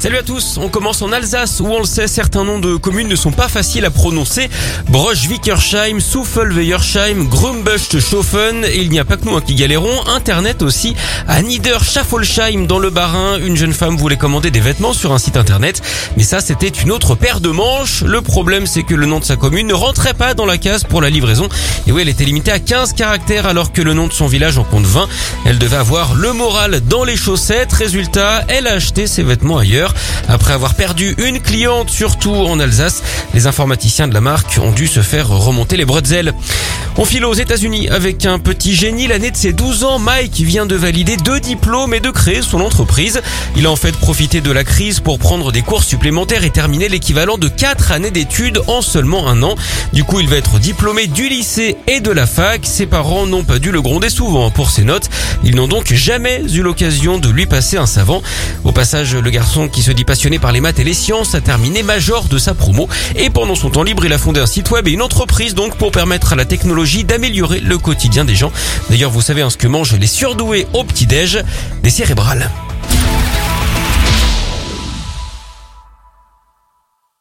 Salut à tous, on commence en Alsace où on le sait, certains noms de communes ne sont pas faciles à prononcer. Brosch-Wickersheim, Souffel-Weyersheim, Grumbust-Schofen et il n'y a pas que nous hein, qui galérons, internet aussi. À Nieder-Schaffolsheim dans le Bas-Rhin, une jeune femme voulait commander des vêtements sur un site internet, mais ça c'était une autre paire de manches. Le problème c'est que le nom de sa commune ne rentrait pas dans la case pour la livraison et oui elle était limitée à 15 caractères alors que le nom de son village en compte 20. Elle devait avoir le moral dans les chaussettes, résultat elle a acheté ses vêtements ailleurs. Après avoir perdu une cliente, surtout en Alsace, les informaticiens de la marque ont dû se faire remonter les bretzels. On file aux États-Unis avec un petit génie. L'année de ses 12 ans, Mike vient de valider deux diplômes et de créer son entreprise. Il a en fait profité de la crise pour prendre des cours supplémentaires et terminer l'équivalent de 4 années d'études en seulement un an. Du coup, il va être diplômé du lycée et de la fac. Ses parents n'ont pas dû le gronder souvent pour ses notes. Ils n'ont donc jamais eu l'occasion de lui passer un savant. Au passage, le garçon qui se dit passionné par les maths et les sciences a terminé major de sa promo. Et pendant son temps libre, il a fondé un site web et une entreprise donc pour permettre à la technologie d'améliorer le quotidien des gens. D'ailleurs, vous savez hein, ce que mangent les surdoués au petit-déj Des cérébrales.